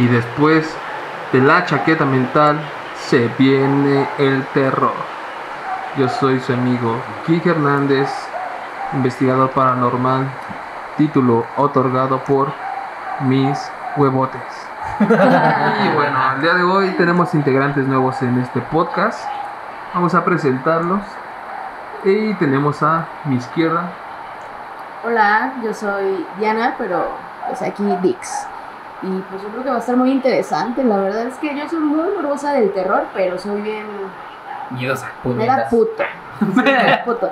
Y después de la chaqueta mental se viene el terror. Yo soy su amigo Kike Hernández, investigador paranormal, título otorgado por mis huevotes. y bueno, al día de hoy tenemos integrantes nuevos en este podcast. Vamos a presentarlos. Y tenemos a mi izquierda. Hola, yo soy Diana, pero pues aquí Dix. Y pues yo creo que va a estar muy interesante. La verdad es que yo soy muy morbosa del terror, pero soy bien. Miedosa. Me da puto. Me da puto.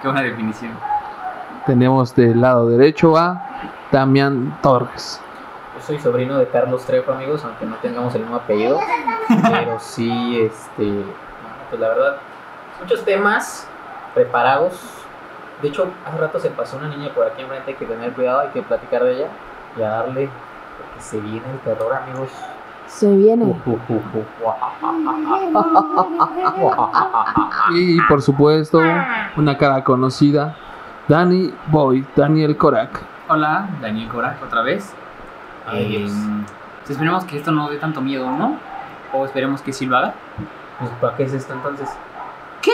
Qué buena definición. Tenemos del lado derecho a Damián Torres. Yo soy sobrino de Carlos Trejo, amigos, aunque no tengamos el mismo apellido. pero sí, este. Pues la verdad, muchos temas preparados. De hecho, hace rato se pasó una niña por aquí enfrente, hay que tener cuidado, hay que platicar de ella y a darle, porque se viene el terror, amigos. Se viene. Y por supuesto, una cara conocida, Danny Boy, Daniel Korak. Hola, Daniel Korak, otra vez. Ay, Eh, pues esperemos que esto no dé tanto miedo, ¿no? O esperemos que sí lo haga. Pues, ¿Para qué es esto entonces? ¿Qué?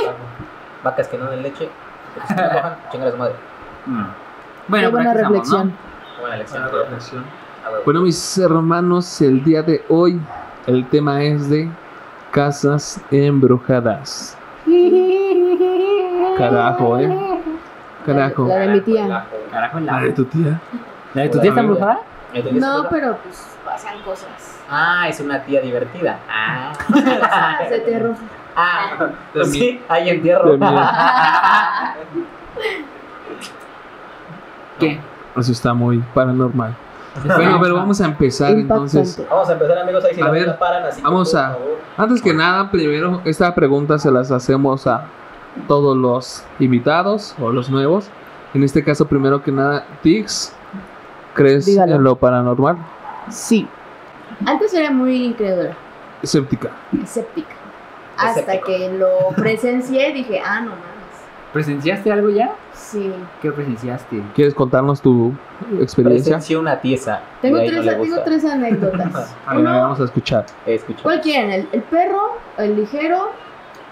Vacas que no den leche. porque si no cojan, chingan a su madre. Mm. Bueno, Qué buena reflexión. Buena lección. Buena reflexión. Bueno, mis hermanos, el día de hoy el tema es de casas embrujadas. Carajo, eh. Carajo. La de mi tía. Carajo, la, de tu tía. ¿La de tu tía está embrujada? No, pero pues pasan cosas. Ah, es una tía divertida. Ah. Cosas de terror. Ah, También. sí, hay entierro. ¿Qué? Eso está muy paranormal. Bueno, pero vamos a empezar entonces. Vamos a empezar, amigos. Ahí si A la ver, paran así. vamos por a-. Antes que nada, primero, esta pregunta se las hacemos a todos los invitados o los nuevos. En este caso, primero que nada, Tix, ¿crees Dígalo. en lo paranormal? Sí. Antes era muy incrédula, Escéptica. escéptica. Hasta Escéptico. que lo presencié y dije, ah, no mames. ¿Presenciaste algo ya? Sí. ¿Qué presenciaste? ¿Quieres contarnos tu experiencia? Presenció una tiesa. Tengo tres, no tengo tres anécdotas. A ver, Uno, vamos a escuchar. Escucha. ¿Cuál quieren? ¿El, el perro, el ligero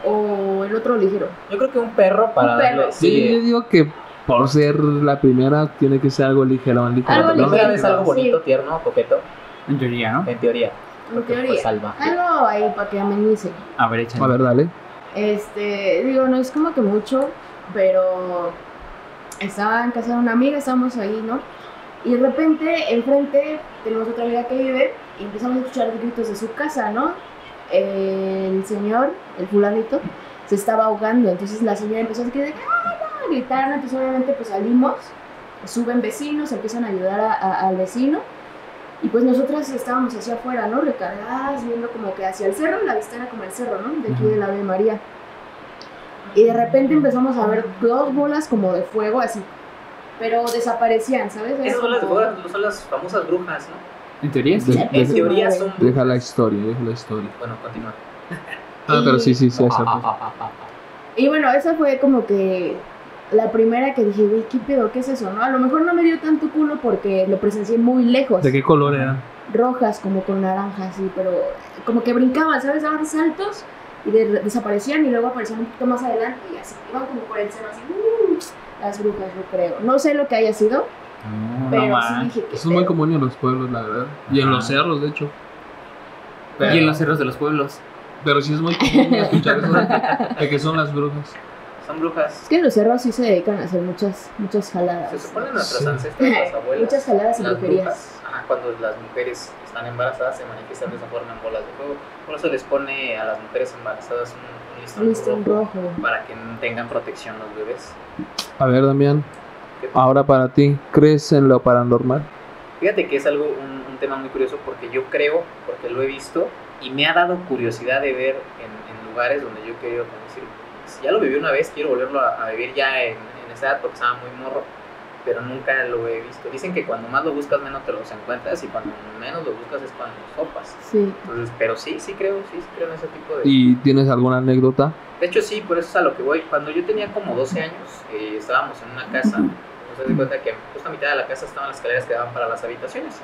o el otro ligero? Yo creo que un perro para Un perro. darle. Sí, Sí, yo digo que por ser la primera tiene que ser algo ligero, ligero, Algo ¿no? la primera ligero. vez algo bonito, Sí. tierno, coqueto, En teoría, ¿no? en teoría. En teoría. salvaje. Algo ahí para que amenice. A ver, échale. A ver, dale. Este, digo, no es como que mucho, pero estaba en casa de una amiga, estábamos ahí, ¿no? Y de repente, enfrente, tenemos otra amiga que vive y empezamos a escuchar gritos de su casa, ¿no? El señor, el fulanito, se estaba ahogando, entonces la señora empezó a decir, ¡Ah, no! gritar, entonces obviamente pues salimos, suben vecinos, empiezan a ayudar a- a- al vecino. Y pues nosotras estábamos hacia afuera, ¿no? Recargadas, viendo como que hacia el cerro, la vista era como el cerro, ¿no? De aquí de la Ave María. Y de repente empezamos a ver dos bolas como de fuego así. Pero desaparecían, ¿sabes? Era Esas son las, como- son las famosas brujas, ¿no? En teoría. De- En de- teoría son brujas. deja la historia, deja la historia. Bueno, continúa. Ah, pero sí, sí, sí. Y bueno, esa fue como que la primera que dije, güey, ¿qué pedo? ¿Qué es eso? ¿No? A lo mejor no me dio tanto culo porque lo presencié muy lejos. ¿De qué color eran? Rojas, como con naranjas, sí, pero como que brincaban, ¿sabes? Daban saltos y de- desaparecían y luego aparecían un poquito más adelante y así, iban como por el cerro así, ¡uh! las brujas, yo creo. No sé lo que haya sido, No, pero no sí dije que. Eso es muy común en los pueblos, la verdad. Y en los cerros, de hecho. Y en los cerros de los pueblos. Pero sí es muy común escuchar eso de, de que son las brujas. Son brujas. Es que en los cerros sí se dedican a hacer muchas, muchas jaladas. Se supone nuestras Sí. ancestras, las abuelas. Muchas jaladas y brujerías. brujas, ajá, cuando las mujeres están embarazadas se manifiestan de esa forma en bolas de fuego. Por eso les pone a las mujeres embarazadas un, un listón, Listón rojo, rojo. para que tengan protección los bebés. A ver, Damián, ¿Qué te- ahora para ti, ¿crees en lo paranormal? Fíjate que es algo, un, un tema muy curioso porque yo creo, porque lo he visto y me ha dado curiosidad de ver en, en lugares donde yo he querido decir, si ya lo viví una vez, quiero volverlo a, a vivir ya en, en esa edad porque estaba muy morro, pero nunca lo he visto. Dicen que cuando más lo buscas, menos te los encuentras y cuando menos lo buscas es cuando los sopas. Sí. Entonces, pero sí, sí creo, sí, sí creo en ese tipo de... ¿Y tienes alguna anécdota? De hecho, sí, por eso es a lo que voy. Cuando yo tenía como 12 años, eh, estábamos en una casa. Nos de cuenta que justo a mitad de la casa estaban las escaleras que daban para las habitaciones.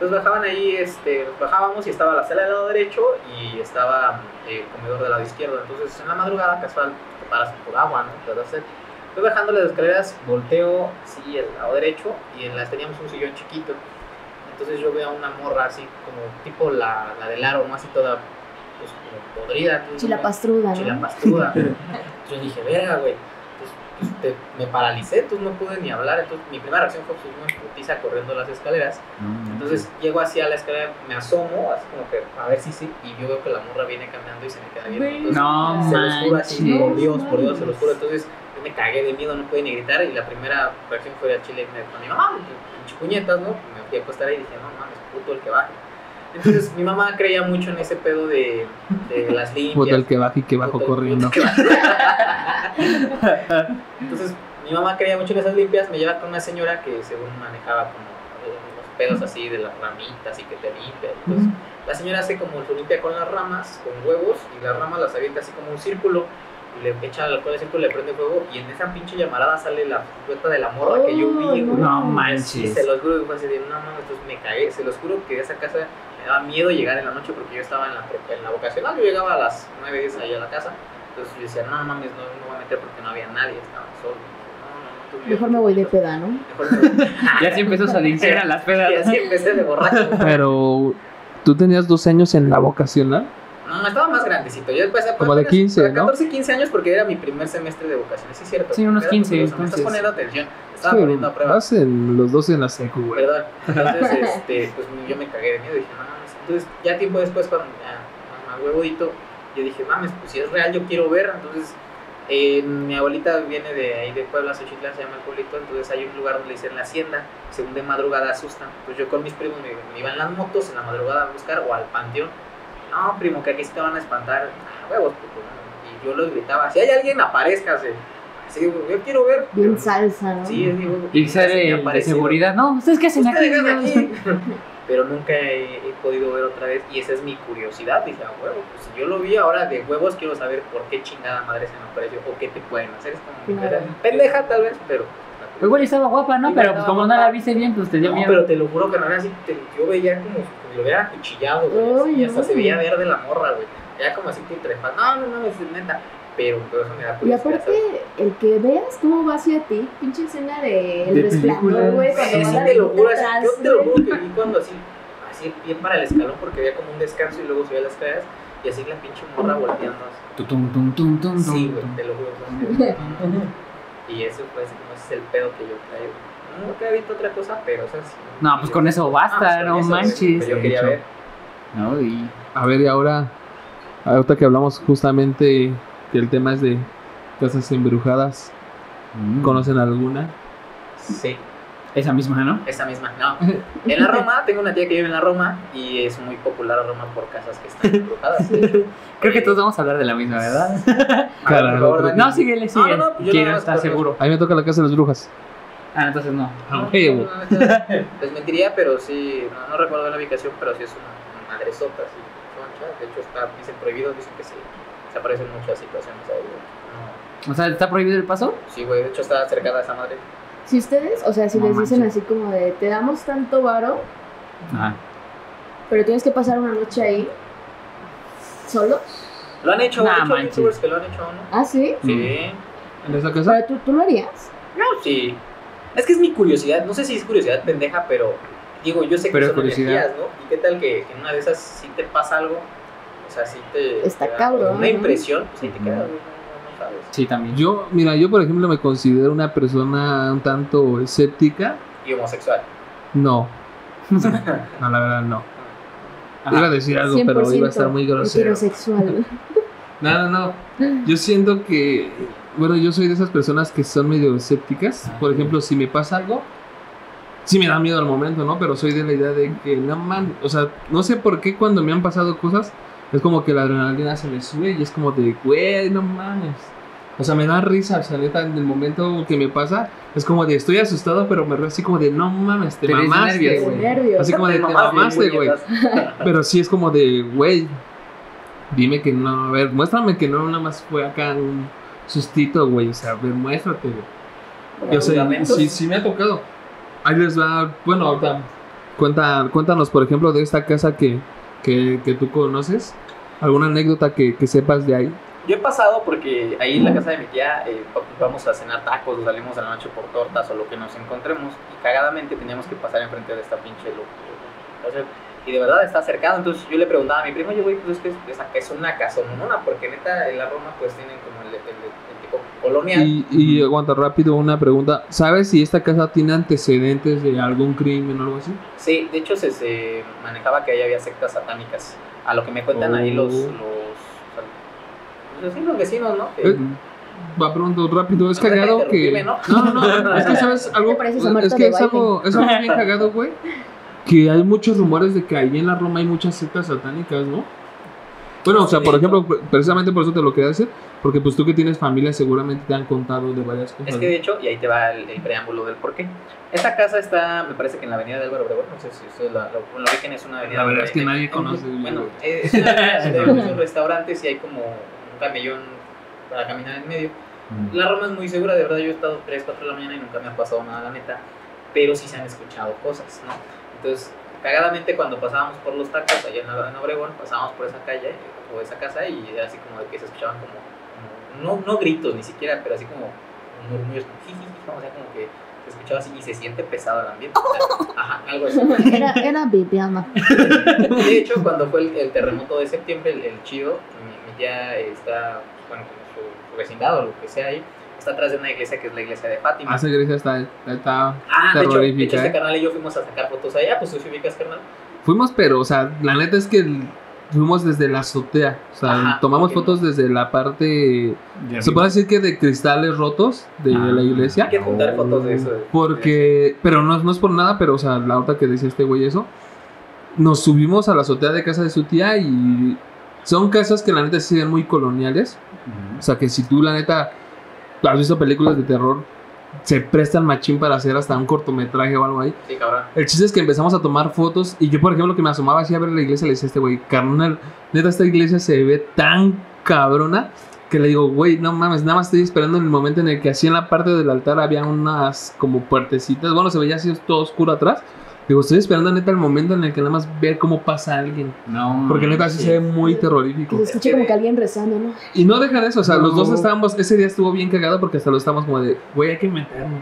Entonces bajaban ahí, este, bajábamos y estaba la sala del lado derecho y estaba eh, el comedor del lado izquierdo. Entonces en la madrugada casual te paras por agua, ¿no? Te das sed. Estoy bajando las escaleras, volteo así el lado derecho y en las teníamos un sillón chiquito. Entonces yo veo a una morra así como tipo la, la del aro, ¿no? Así toda pues, como podrida. Chilapastruda, Chila ¿no? pastruda. Yo dije, verga, güey. Entonces, pues, te- me paralicé, entonces no pude ni hablar. Entonces, mi primera reacción fue pues, una putiza corriendo las escaleras. Entonces, llego así a la escalera, me asomo, así como que a ver si sí. Y yo veo que la morra viene caminando y se me queda viendo. Entonces, No se los juro así, por Dios, por Dios, se los juro. Entonces, yo me cagué de miedo, no pude ni gritar. Y la primera reacción fue al chile me con mi mamá, puñetas, ¿no? Me fui a acostar ahí y dije, no mames, puto el que baje. Entonces, mi mamá creía mucho en ese pedo de, de las limpias. Puta el que baja y que bajo Puta, corriendo. que. Entonces, mi mamá creía mucho en esas limpias, me lleva con una señora que según manejaba como eh, los pedos así de las ramitas y que te limpia. Entonces, la señora hace como se limpia con las ramas, con huevos, y las ramas las avienta así como un círculo, le echa el alcohol al círculo, le prende fuego, y en esa pinche llamarada sale la puerta de la morra que yo vi, güey. No Sí, manches. se los juro que fue así de, no mames, entonces me cagué, se los juro que de esa casa me daba miedo llegar en la noche porque yo estaba en la, en la vocacional, yo llegaba a las 9, 10 ahí a la casa, entonces yo decía, no mames, no me voy a meter porque no había nadie, estaba solo. No, no, no, Mejor me voy de peda, ¿no? Mejor me voy. Ya se empezó su adicción a las Y pedas. así empecé de borracho. Pero tú tenías 12 años en la vocacional. No, estaba grandecito. Yo empecé Como de 15, para ¿no? 14, 15 años porque era mi primer semestre de vocaciones, sí es cierto. Sí, unos Era 15, curioso, Me estás entonces. poniendo atención. Estaba Sí, poniendo a prueba. vas en los 12 en la secu, güey. Perdón. Entonces, este, pues yo me cagué de miedo. Dije, no mames. Entonces, ya tiempo después, cuando ya, a huevudito, yo dije, mames, pues si es real, yo quiero ver. Entonces, eh, mi abuelita viene de ahí de Puebla, Xochitlán, se llama el pueblito. Entonces, hay un lugar donde le dicen la hacienda. Según de madrugada asustan. Pues yo con mis primos me, me iba en las motos en la madrugada a buscar o al panteón. No, primo, que aquí sí te van a espantar. Ah, huevos, puto. Y yo lo gritaba, si hay alguien, aparezcase. Así, güey, yo quiero ver. Bien salsa, ¿no? Sí, digo, Y sale el de seguridad. No, ¿ustedes qué hacen aquí? Ustedes aquí. Pero nunca he, he podido ver otra vez y esa es mi curiosidad. Dije, a huevo, pues si yo lo vi ahora de huevos, quiero saber por qué chingada madre se me apareció o qué te pueden hacer. Es como Claro. pendeja tal vez, pero... Igual estaba guapa, ¿no? Igual Pero pues como no la viste bien, pues te dio No, miedo. pero te lo juro que no era así. te- yo veía como si lo hubiera cuchillado, güey. y hasta se veía verde la morra, güey. Ya como así que trepas. No, no, no, es neta. Pero, pero eso me da Y aparte, el que veas cómo va hacia ti, pinche escena de El De Resplandor, güey, Sí, sí, te lo juro. así, yo te lo juro que vi cuando así, así bien para el escalón porque había como un descanso y luego subía las escaleras y así la pinche morra volteando así. Tu, tum, tum, tum, tum, Sí, tum, güey, tum. te lo juro. Y eso fue así como ese es el pedo que yo traigo. Nunca he visto otra cosa, pero o sea, sí. No, pues con eso basta, Ah, pues con no eso, manches. que Yo quería De ver. No, y- A ver, y ahora, ahorita que hablamos justamente que el tema es de casas embrujadas, Mm. ¿conocen alguna? Sí, Esa misma, ¿no? esa misma. No. En la Roma, tengo una tía que vive en la Roma y es muy popular la Roma por casas que están embrujadas. Creo que todos vamos a hablar de la misma, ¿verdad? Claro, por favor, no. No, síguele, No, no, no, Quiero estar seguro. A mí me toca la casa de las brujas. Ah, entonces no. Les mentiría, pero sí, no, no recuerdo la ubicación, pero sí es una madresota, sí. De hecho, está, dicen prohibido, dicen que sí, se aparecen muchas situaciones ahí, O sea, ¿está prohibido el paso? sí, güey, de hecho está cercada a esa madre. Si ustedes, o sea, si No les dicen manches. así como de, te damos tanto varo, Ajá. pero tienes que pasar una noche ahí, ¿solo? Lo han hecho, Nah, manches. youtubers que lo han hecho, ¿no? Ah, sí. Sí, ¿En esa casa? Pero tú, tú lo harías. no, sí. Es que es mi curiosidad, no sé si es curiosidad pendeja, pero digo, yo sé que Pero son curiosidad. energías, ¿no? ¿Y qué tal que en una de esas sí te pasa algo? O sea, sí te... Está te da cabrón, Una ¿no? impresión, pues ahí te no sabes. Sí, también. Yo, mira, yo por ejemplo me considero una persona un tanto escéptica. Y homosexual. No, no, la verdad no. Ajá. Iba a decir algo, pero iba a estar muy grosero. heterosexual. No, no, no. Yo siento que, bueno, yo soy de esas personas que son medio escépticas. Por ejemplo, si me pasa algo, sí me da miedo al momento, ¿no? Pero soy de la idea de que, no man, o sea, no sé por qué cuando me han pasado cosas, es como que la adrenalina se me sube y es como de, güey, no mames. O sea, me da risa, o sea, neta, en el momento que me pasa, es como de, estoy asustado, pero me río así como de, no mames, te, Te mamaste, nervios, güey. Así como de, te mamaste, güey. Pero sí es como de, güey, dime que no, a ver, muéstrame que no nada más fue acá un sustito, güey, o sea, a ver, muéstrate, güey. O sea, sí, sí me ha tocado. Ahí les va, bueno, ahorita Cuenta, cuéntanos, por ejemplo, de esta casa que, que, que tú conoces. ¿Alguna anécdota que, que sepas de ahí? Yo he pasado porque ahí en la casa de mi tía eh, vamos a cenar tacos o salimos a la noche por tortas o lo que nos encontremos y cagadamente teníamos que pasar enfrente de esta pinche lo- lo- o sea, y de verdad está cercado, entonces yo le preguntaba a mi primo, yo güey, pues es que es, es- una casa porque neta en la Roma pues tienen como el, colonial. Y, y aguanta rápido una pregunta. ¿Sabes si esta casa tiene antecedentes de algún crimen o algo así? Sí, de hecho se, se manejaba que ahí había sectas satánicas, a lo que me cuentan ahí los, Oh. los, sí, los vecinos, ¿no? Que- Eh, Va pronto, rápido. Es No cagado que. ¿no? No, no, no. Es que sabes algo. Es que es algo, es algo bien cagado, güey. Que hay muchos rumores de que ahí en la Roma hay muchas sectas satánicas, ¿no? Bueno, o sea, por ejemplo, precisamente por eso te lo quería decir. Porque pues tú que tienes familia seguramente te han contado de varias cosas. Es que de hecho, y ahí te va el, el preámbulo del porqué. Esta casa está, me parece que en la avenida de Álvaro Obregón, no sé si ustedes la, la, la ubiquen, es una avenida. La verdad donde- es que nadie en- conoce, Bueno, es una avenida donde hay muchos restaurantes y hay como un camellón para caminar en medio. La Roma es muy segura, de verdad, yo he estado 3, 4 de la mañana y nunca me ha pasado nada, la neta. Pero sí se han escuchado cosas, ¿no? Entonces, cagadamente cuando pasábamos por los tacos allá en, Obregón, pasábamos por esa calle o esa casa y era así como de que se escuchaban como, como- no, no gritos ni siquiera, pero así como murmullos, como o sea, como que se escuchaba así y se siente pesado el ambiente. o sea, ajá, algo así. Era, era Viviana. De hecho, cuando fue el, el terremoto de septiembre, el, el chido, mi, mi tía está, bueno, con su, su vecindad o lo que sea ahí, está atrás de una iglesia que es la iglesia de Fátima. Ah, esa iglesia está, está. Ah, de hecho, de hecho, este ¿eh? carnal y yo fuimos a sacar fotos allá, pues tú sí ubicas, carnal. Fuimos, pero, o sea, la neta es que fuimos desde la azotea. O sea, Ajá, tomamos ok. fotos desde la parte. Se puede decir que de cristales rotos de Ah. la iglesia. Hay que juntar fotos de eso. Porque, pero no, no es por nada, pero o sea, la otra que decía este güey eso, nos subimos a la azotea de casa de su tía y son casas que la neta sí se ven muy coloniales. O sea, que si tú la neta has visto películas de terror, se prestan machín para hacer hasta un cortometraje o algo ahí. Sí, cabrón. El chiste es que empezamos a tomar fotos y yo, por ejemplo, que me asomaba así a ver la iglesia, le decía a este güey, carnal, neta, esta iglesia se ve tan cabrona que le digo, güey, no mames, nada más estoy esperando en el momento en el que así en la parte del altar había unas como puertecitas, bueno, se veía así todo oscuro atrás. Digo, estoy esperando neta el momento en el que nada más ver cómo pasa alguien. No, Porque neta así sí. se ve muy Que terrorífico. se escuche como que alguien rezando, ¿no? Y no dejan eso, o sea, los No. dos estábamos, ese día estuvo bien cagado porque hasta lo estábamos como de, güey, hay que meternos.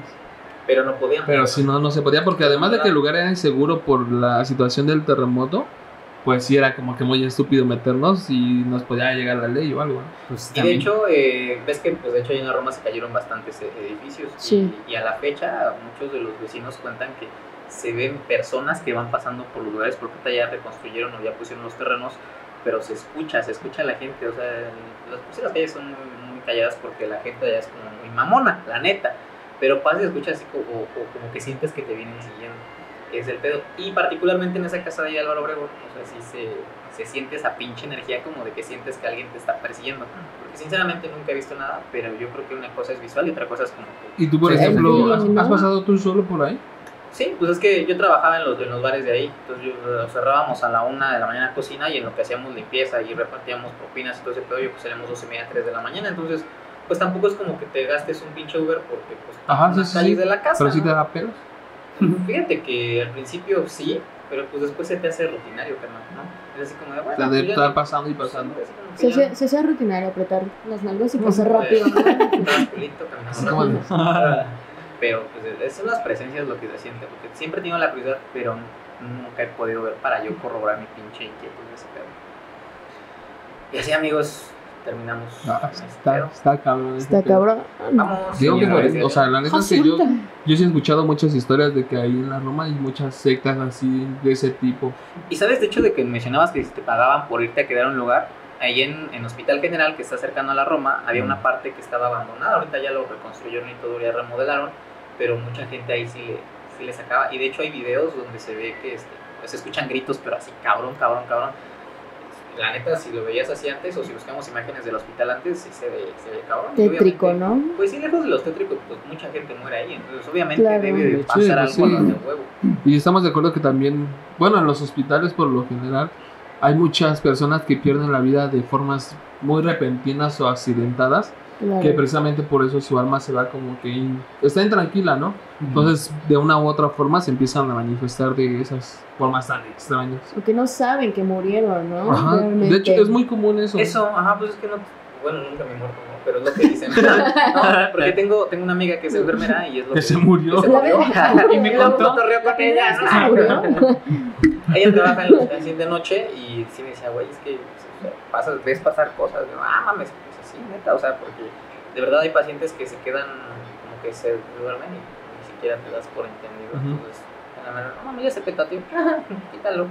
Pero no podíamos. Pero si no, no se podía, porque además de que el lugar era inseguro por la situación del terremoto, pues sí era como que muy estúpido meternos y nos podía llegar la ley o algo. ¿no? Pues Y de también- hecho, eh, ves que pues, de hecho ahí en Roma se cayeron bastantes eh, edificios. y- Sí. Y, a la fecha, muchos de los vecinos cuentan que se ven personas que van pasando por los lugares porque ya reconstruyeron o ya pusieron los terrenos, pero se escucha, se escucha a la gente. O sea, las, pues, las calles son muy, muy calladas porque la gente allá es como muy mamona, la neta. Pero pasa y escucha así como, o, o como que sientes que te vienen siguiendo. Es el pedo. Y particularmente en esa casa de ahí, Álvaro Obregón, o sea, sí se, se siente esa pinche energía como de que sientes que alguien te está persiguiendo. Porque sinceramente nunca he visto nada, pero yo creo que una cosa es visual y otra cosa es como... que- Y tú, por ejemplo, ¿has, ¿no? has pasado tú solo por ahí? Sí, pues es que yo trabajaba en los, en los bares de ahí, entonces yo, eh, cerrábamos a la una de la mañana cocina y en lo que hacíamos limpieza y repartíamos propinas y todo ese pedo, yo pues salíamos dos y media, tres de la mañana, entonces pues tampoco es como que te gastes un pinche Uber porque pues Ajá, sí, las sí, calles sí. de la casa. Pero sí ¿no? te da pelos. Fíjate que al principio sí, pero pues después se te hace rutinario, carnal, ¿no? Es así como de, bueno, La de pues ya estar pasando y pasando. Sí, como que Se hace, se hace rutinario apretar las nalgas y pasar rápido. Pero pues son las presencias lo que se siente, porque siempre he tenido la curiosidad, pero nunca he podido ver para yo corroborar mi pinche inquietud de ese pedo. Y así amigos, terminamos. Este está, pedo. está cabrón. Está cabrón. Vamos. Digo que, este, o sea, la neta es que yo, yo sí he escuchado muchas historias de que ahí en la Roma hay muchas sectas así de ese tipo. Y sabes, de hecho, de que mencionabas que si te pagaban por irte a quedar a un lugar, ahí en, en Hospital General, que está cercano a la Roma, había una parte que estaba abandonada. Ahorita ya lo reconstruyeron y todo, ya remodelaron, pero mucha gente ahí sí le, sí le sacaba. Y de hecho, hay videos donde se ve que este, pues, se escuchan gritos, pero así, cabrón, cabrón, cabrón. La neta, si lo veías así antes, o si buscamos imágenes del hospital antes, sí se ve, se ve cabrón. Tétrico, ¿no? Pues sí, lejos de los tétricos, pues mucha gente muere ahí. Entonces, obviamente, Claro. debe de Sí, pasar pues algo sí. de huevo. Y estamos de acuerdo que también, bueno, en los hospitales por lo general hay muchas personas que pierden la vida de formas muy repentinas o accidentadas Claro. que precisamente por eso su alma se va como que in- está intranquila, ¿no? Entonces, de una u otra forma se empiezan a manifestar de esas formas tan extrañas. Porque no saben que murieron, ¿no? Ajá. De hecho, es muy común eso. Eso, ajá, pues es que no. Bueno, nunca me he muerto, ¿no? pero es lo que dicen. No, porque tengo, tengo una amiga que es enfermera y es lo Que se murió. que se murió. Y me contó. con ella. Ella trabaja en los de noche y sí me decía, güey, es que o sea, pasas, ves pasar cosas. Y yo, ah, mames, pues así, neta, o sea, porque de verdad hay pacientes que se quedan como que se duermen y ni siquiera te das por entendido. Ujú. Entonces, no, mira ese petateo, quítalo,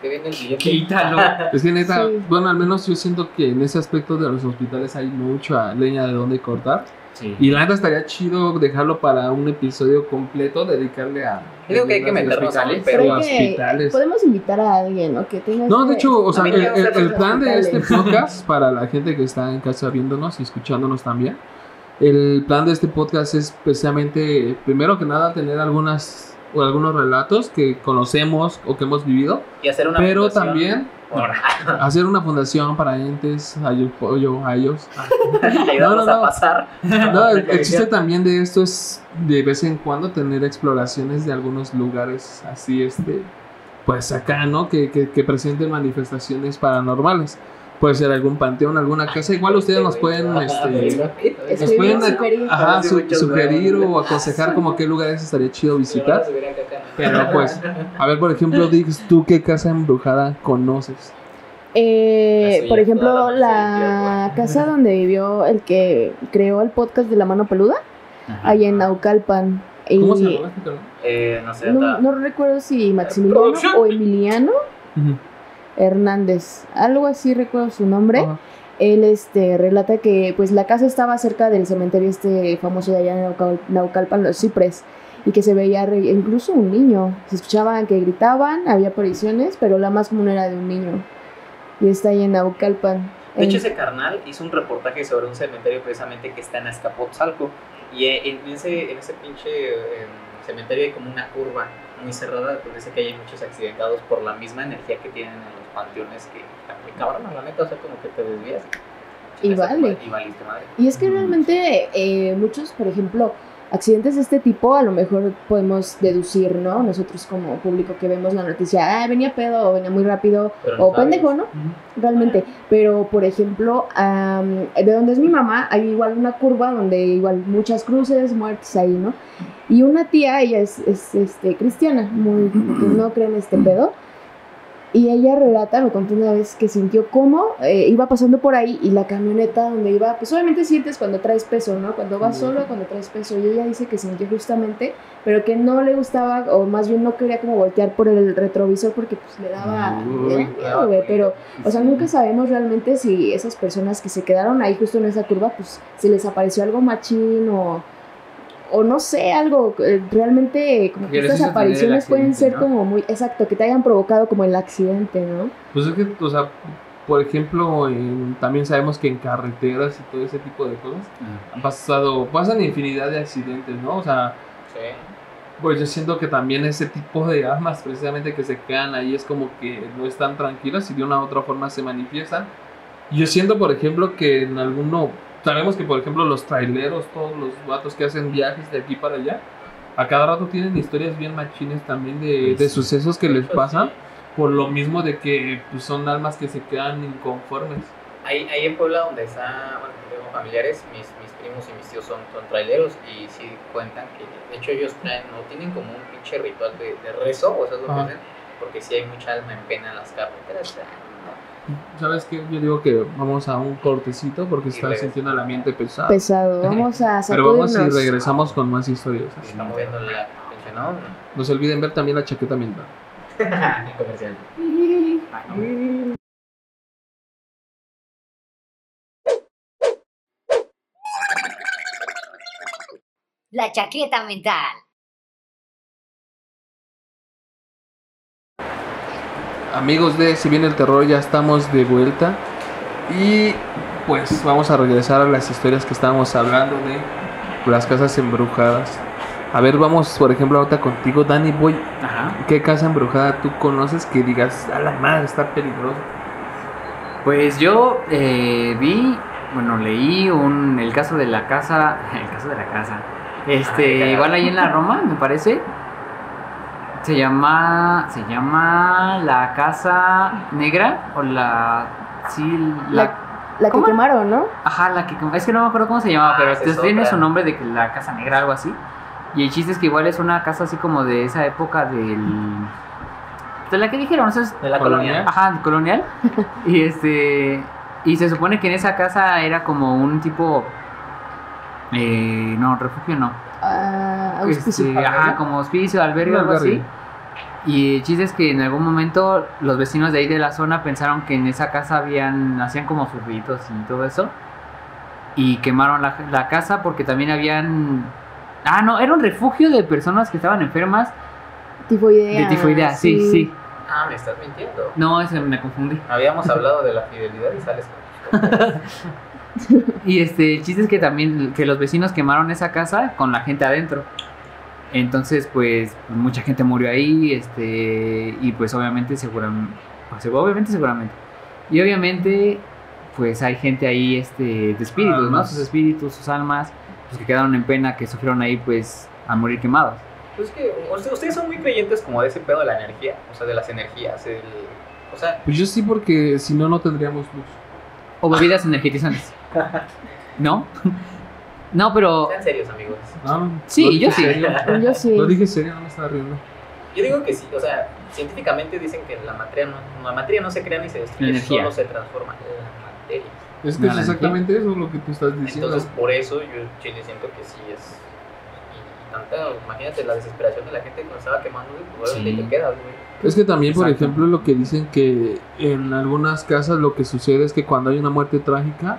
que viene el billete. Quítalo. Es que neta, Sí. bueno, al menos yo siento que en ese aspecto de los hospitales hay mucha leña de dónde cortar. Sí. Y la neta estaría chido dejarlo para un episodio completo, dedicarle a. Yo digo que hay que meternos a. Pero hospitales. podemos invitar a alguien, ¿no? Que tenga No, de ese- hecho, o sea, el, el- el plan de este podcast, para la gente que está en casa viéndonos y escuchándonos también, el plan de este podcast es precisamente, primero que nada, tener algunas o algunos relatos que conocemos o que hemos vivido, Y hacer una pero fundación también por hacer una fundación para entes, a yo, a ellos. No, no, no. a pasar. No, el, el chiste también de esto es de vez en cuando tener exploraciones de algunos lugares así, este, pues acá, ¿no? Que, que, que presenten manifestaciones paranormales. Puede ser algún panteón, alguna casa. Igual ustedes nos pueden, este, nos pueden sugerir. ajá, su- o aconsejar como qué lugares estaría chido visitar. Pero pues, a ver, por ejemplo, Dix, ¿tú qué casa embrujada conoces? Eh, por ejemplo, la la casa donde vivió el que creó el podcast de la mano peluda, ahí en Naucalpan. ¿Cómo se Y llama? este? Eh, no sé, no, recuerdo si Maximiliano Producción. o Emiliano Ujú. Hernández, algo así recuerdo su nombre. Ajá. Él este relata que pues la casa estaba cerca del cementerio este famoso de allá en Naucal- Naucalpan, los Cipres, y que se veía re- incluso un niño. Se escuchaban que gritaban, había apariciones, pero la más común era de un niño. Y está ahí en Naucalpan. De hecho, ese carnal hizo un reportaje sobre un cementerio precisamente que está en Azcapotzalco. Y eh, en ese, en ese pinche eh, cementerio hay como una curva muy cerrada donde dice que hay muchos accidentados por la misma energía que tienen en los panteones que muy cabrón, la neta, o sea, como que te desvías. Y vale. Y valiste madre. Y es que realmente eh, muchos, por ejemplo, accidentes de este tipo, a lo mejor podemos deducir, ¿no? Nosotros como público que vemos la noticia, ah, venía pedo o venía muy rápido Pero o pendejo. ¿no? Realmente. Pero, por ejemplo, am, de donde es mi mamá, hay igual una curva donde igual muchas cruces, muertes ahí, ¿no? Y una tía, ella es, es, este, cristiana, muy, no cree en este pedo. Y ella relata, me contó una vez que sintió cómo eh, iba pasando por ahí y la camioneta donde iba, pues obviamente sientes cuando traes peso, ¿no? Cuando vas solo, cuando traes peso. Y ella dice que sintió justamente, pero que no le gustaba, o más bien no quería como voltear por el retrovisor porque pues le daba, le daba miedo, güey. Pero, o sea, nunca sabemos realmente si esas personas que se quedaron ahí justo en esa curva, pues si les apareció algo machín o o no sé, algo, eh, realmente como que estas apariciones pueden ser ¿no? como muy, exacto, que te hayan provocado como el accidente, ¿no? Pues es que, o sea, por ejemplo, en- también sabemos que en carreteras y todo ese tipo de cosas han pasado, pasan infinidad de accidentes, ¿no? O sea, Sí. pues yo siento que también ese tipo de almas, precisamente que se quedan ahí, es como que no están tranquilas y de una u otra forma se manifiestan. Yo siento, por ejemplo, que en alguno, sabemos que, por ejemplo, los traileros, todos los vatos que hacen viajes de aquí para allá, a cada rato tienen historias bien machines también de, de Sí. sucesos que les Pues pasan, por lo mismo de que pues, son almas que se quedan inconformes. Ahí, ahí en Puebla, donde está, bueno, tengo familiares, mis, mis primos y mis tíos son, son traileros y sí cuentan que, de hecho, ellos traen, no tienen como un pinche ritual de, de rezo, o sea, es lo que hacen, porque sí hay mucha alma en pena en las carreteras. o sea, ¿Sabes qué? Yo digo que vamos a un cortecito porque Y está sintiendo el ambiente pesado. Pesado, vamos a Pero vamos y regresamos con más historias. no, está moviendo la ¿no? No se olviden ver también la chaqueta mental. Comercial. La chaqueta mental. Amigos de Si viene el terror, ya estamos de vuelta. Y pues vamos a regresar a las historias que estábamos hablando de las casas embrujadas. A ver, vamos por ejemplo ahorita contigo, Danny Boy. Ajá. ¿Qué casa embrujada tú conoces que digas, a la madre, está peligroso? Pues yo eh, vi bueno, leí un, el caso de la casa, el caso de la casa, este, igual ahí en la Roma, me parece, se llama, se llama la casa negra o la, sí, la, La, la que ¿Cómo? quemaron, ¿no? ajá, la que, es que no me acuerdo cómo se llamaba, Ah, pero tiene su nombre de que la casa negra, algo así, y el chiste es que igual es una casa así como de esa época del, de la que dijeron, o sea, es- De la Colonia. colonia. Ajá, colonial. y este. Y se supone que en esa casa era como un tipo. eh, no, refugio no. Ah, auspicio. Este, ajá, como hospicio, albergue, algo así. Y el chiste es que en algún momento los vecinos de ahí de la zona pensaron que en esa casa habían. hacían como sus ritos y todo eso. Y quemaron la, la casa porque también habían. Ah, no, era un refugio de personas que estaban enfermas Tifoidea. de tifoidea, sí, sí. Ah, me estás mintiendo. No, ese me confundí. Habíamos hablado de la fidelidad y sales con. Y este, el chiste es que también que los vecinos quemaron esa casa con la gente adentro. Entonces, pues mucha gente murió ahí, este, y pues obviamente seguramente, pues, obviamente seguramente. Y obviamente, pues hay gente ahí, este, de espíritus, ¿no? Sus espíritus, sus almas, pues que quedaron en pena, que sufrieron ahí, pues, al morir quemados. Pues es que o sea, ustedes son muy creyentes como de ese pedo de la energía, o sea, de las energías, el... O sea, Pues yo sí, porque si no, no tendríamos luz. O bebidas energetizantes. ¿No? No, pero sean serios, amigos. No, Sí, yo sí. serio. Yo sí. Lo dije serio, no me estaba riendo. Yo digo que sí, o sea, científicamente dicen que la materia no, la materia no se crea ni se destruye, solo se transforma la materia. Es que No, es exactamente eso lo que tú estás diciendo. Entonces, por eso yo chile siento que sí es. Y, y tanta, imagínate la desesperación de la gente cuando estaba quemando, pues Sí. te quedas, güey. Es que también, por ejemplo, lo que dicen que en algunas casas lo que sucede es que cuando hay una muerte trágica,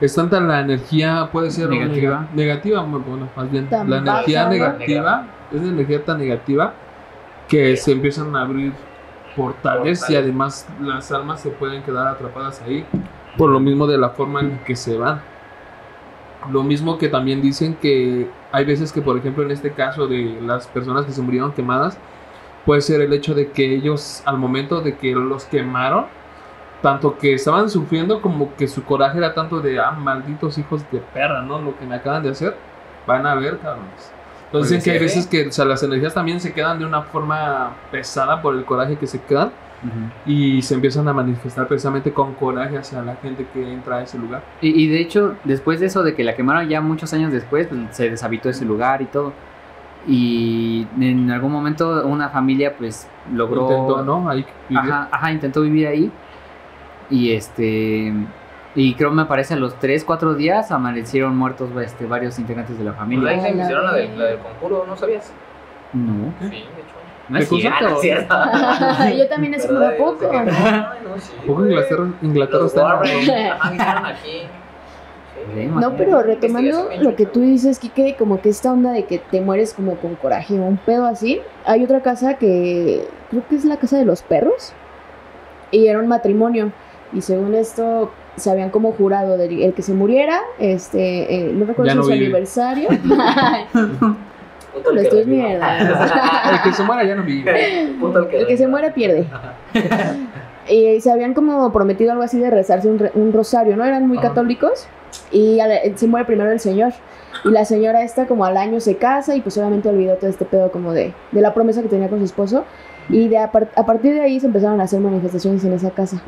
es tanta la energía, puede ser Negativa. nega- negativa, bueno, más bien, Tan la energía baja, ¿no? negativa, es una energía tan negativa que se empiezan a abrir portales, y Portales. además las almas se pueden quedar atrapadas ahí, por lo mismo de la forma en que se van. Lo mismo que también dicen que hay veces que, por ejemplo, en este caso de las personas que se murieron quemadas, puede ser el hecho de que ellos, al momento de que los quemaron, tanto que estaban sufriendo como que su coraje era tanto de, ah, malditos hijos de perra, ¿no? Lo que me acaban de hacer, van a ver, cabrones. Entonces Puede dicen que hay ser, veces que o sea, las energías también se quedan de una forma pesada por el coraje que se quedan y se empiezan a manifestar precisamente con coraje hacia la gente que entra a ese lugar. Y, y de hecho, después de eso, de que la quemaron ya muchos años después, pues, se deshabitó ese lugar y todo. Y en algún momento una familia pues logró... Intentó, ¿no? Ahí. Ajá, ajá, intentó vivir ahí. Y este... Y creo me parece a los 3, 4 días amanecieron muertos este, varios integrantes de la familia. ahí se hicieron la del, la del conjuro, ¿no sabías? No, Sí, de hecho. no es. Ah, no cierto. Yo también es como poco. Ay, no, sí, Poco. Inglaterra, Inglaterra Los está... Warren, aquí. No, pero retomando lo que tú dices, Kike, como que esta onda de que te mueres como con coraje o un pedo así. Hay otra casa que creo que es la casa de los perros. Y era un matrimonio. Y según esto, se habían como jurado del el que se muriera, este, eh, no recuerdo si no es su vive. aniversario. Pero esto es mierda. El que se muera ya no vive. El que el que se muere pierde. Y se habían como prometido algo así de rezarse un, re- un rosario, ¿no? Eran muy Ajá. católicos y la- se muere primero el señor. Y la señora esta como al año se casa y pues obviamente olvidó todo este pedo como de, de la promesa que tenía con su esposo. Y de a, par- a partir de ahí se empezaron a hacer manifestaciones en esa casa.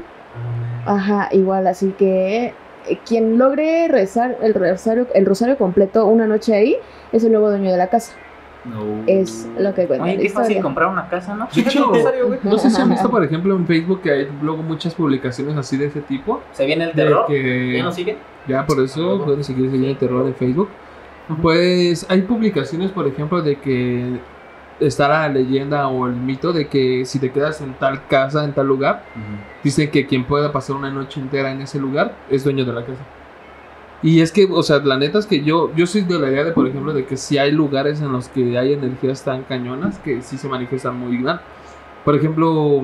Ajá, igual, así que eh, quien logre rezar el rosario, el rosario completo una noche ahí es el nuevo dueño de la casa. No. Es lo que cuenta Oye, qué fácil comprar una casa, ¿no? De hecho, necesario, güey. no sé si han visto, por ejemplo, en Facebook que hay luego muchas publicaciones así de ese tipo. Se viene el terror. que ¿Ya no sigue? ya por eso pueden seguir seguir el terror en Facebook. Pues hay publicaciones, por ejemplo, de que está la leyenda o el mito de que si te quedas en tal casa, en tal lugar, dicen que quien pueda pasar una noche entera en ese lugar es dueño de la casa. Y es que, o sea, la neta es que yo, yo soy de la idea de, por ejemplo, de que si hay lugares en los que hay energías tan cañonas que sí se manifiestan muy mal. Por ejemplo,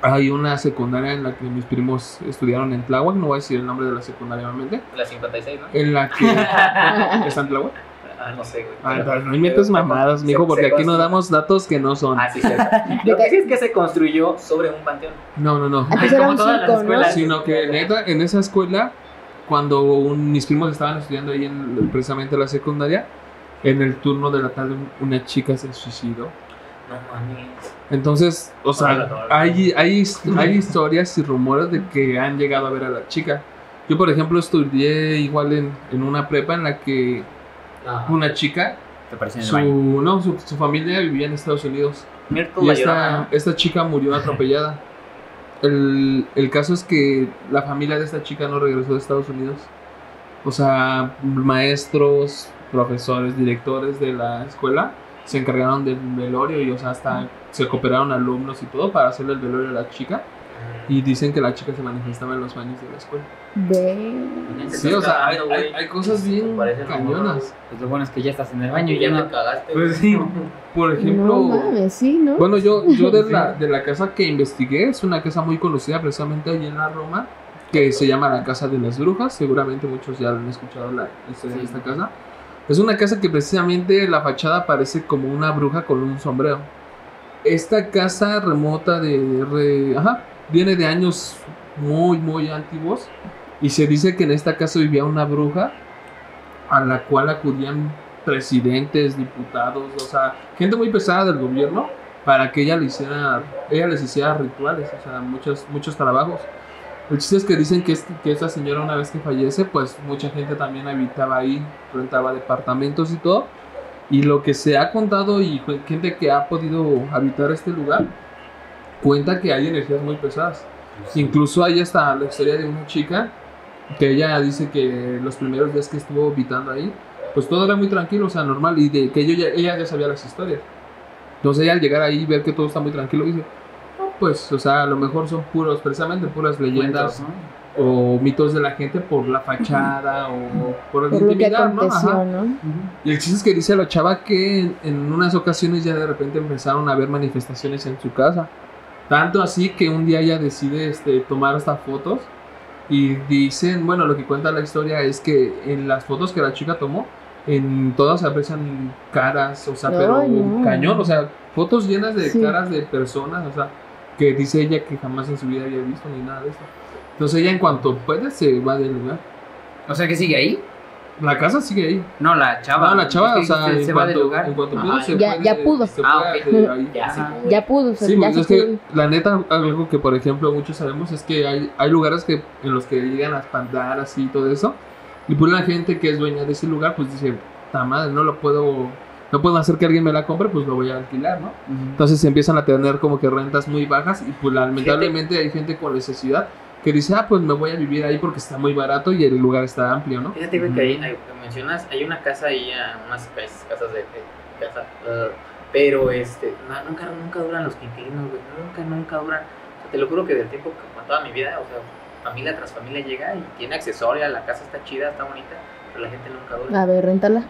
hay una secundaria en la que mis primos estudiaron en Tláhuac, no voy a decir el nombre de la secundaria obviamente, La 56, ¿no? en la que... ¿Está en Tláhuac? Ah, no sé, güey. Ah, Pero- no inventes mamadas, mijo, porque aquí no damos datos que no son. Ah, sí, cierto. Lo que sí es que se construyó sobre un panteón. No, no, no. Antes era como un todas las escuelas. Sino que neta, en esa escuela, cuando un- mis primos estaban estudiando ahí en precisamente la secundaria, en el turno de la tarde una chica se suicidó. No mames. Entonces, o sea, hay, hay, hay historias y rumores de que han llegado a ver a la chica. Yo, por ejemplo, estudié igual en, en una prepa en la que Una chica, Te su, no, su, su familia vivía en Estados Unidos. Y esta, esta chica murió atropellada. El, el caso es que la familia de esta chica no regresó de Estados Unidos. O sea, maestros, profesores, directores de la escuela se encargaron del velorio y, o sea, hasta se cooperaron alumnos y todo para hacerle el velorio a la chica. Y dicen que la chica se manifestaba en los baños de la escuela. Ve. Sí, o sea, hay, hay, hay cosas bien Parece mamá, cañonas. Pues lo bueno es que ya estás en el baño y ya no. te cagaste. Pues sí. Por ejemplo, No mames, sí, ¿no? Bueno, yo, yo de, la, de la casa que investigué, es una casa muy conocida precisamente allí en la Roma, que se llama la Casa de las Brujas. Seguramente muchos ya han escuchado la historia de Sí. esta casa. Es una casa que precisamente la fachada parece como una bruja con un sombrero. Esta casa remota de... re- ajá, viene de años muy, muy antiguos. Y se dice que en esta casa vivía una bruja a la cual acudían presidentes, diputados, o sea, gente muy pesada del gobierno para que ella le hiciera, ella les hiciera rituales, o sea, muchos, muchos trabajos. El chiste es que dicen que, este- que esta señora una vez que fallece, pues mucha gente también habitaba ahí, rentaba departamentos y todo. Y lo que se ha contado y gente que ha podido habitar este lugar, cuenta que hay energías muy pesadas. Incluso hay hasta la historia de una chica que ella dice que los primeros días que estuvo habitando ahí, pues todo era muy tranquilo, o sea, normal, y de que ya- ella ya sabía las historias. Entonces ella al llegar ahí y ver que todo está muy tranquilo, dice, no, pues, o sea, a lo mejor son puros, precisamente puras leyendas ¿no? o mitos de la gente por la fachada o por el Por lo que intimidar, ¿no? Ajá. ¿no? Y el chiste es que dice la chava que en, en unas ocasiones ya de repente empezaron a haber manifestaciones en su casa. Tanto así que un día ella decide este, tomar hasta fotos y dicen, bueno, lo que cuenta la historia es que en las fotos que la chica tomó, en todas se aprecian caras, o sea, Ay, pero no. cañón, o sea, fotos llenas de Sí. caras de personas, o sea, que dice ella que jamás en su vida había visto ni nada de eso. Entonces ella en cuanto puede se va del lugar. O sea que sigue ahí. La casa sigue ahí. No, la chava. No, la chava, o sea, se, en se va del cuanto, lugar. en cuanto Ajá. pudo, se Ya- fue ya de- pudo. se Ah, fue ok. de ahí. Ya pudo, o sea, Sí, ya es que la neta, algo que por ejemplo muchos sabemos es que hay, hay lugares que en los que llegan a espantar así y todo eso. Y pues la gente que es dueña de ese lugar, pues dice, ta madre, no lo puedo, no puedo hacer que alguien me la compre, pues lo voy a alquilar, ¿no? Ujú. Entonces empiezan a tener como que rentas muy bajas y pues lamentablemente hay gente con necesidad que dice, ah, pues me voy a vivir ahí porque está muy barato y el lugar está amplio, ¿no? Fíjate, que ahí, mencionas, hay una casa ahí, ah, unas casas, de, de casa, uh, pero este, no, nunca, nunca duran los inquilinos, güey, nunca, nunca duran. O sea, te lo juro que del tiempo que con toda mi vida, o sea, familia tras familia llega y tiene accesoria, la casa está chida, está bonita, pero la gente nunca dura. A ver, réntala.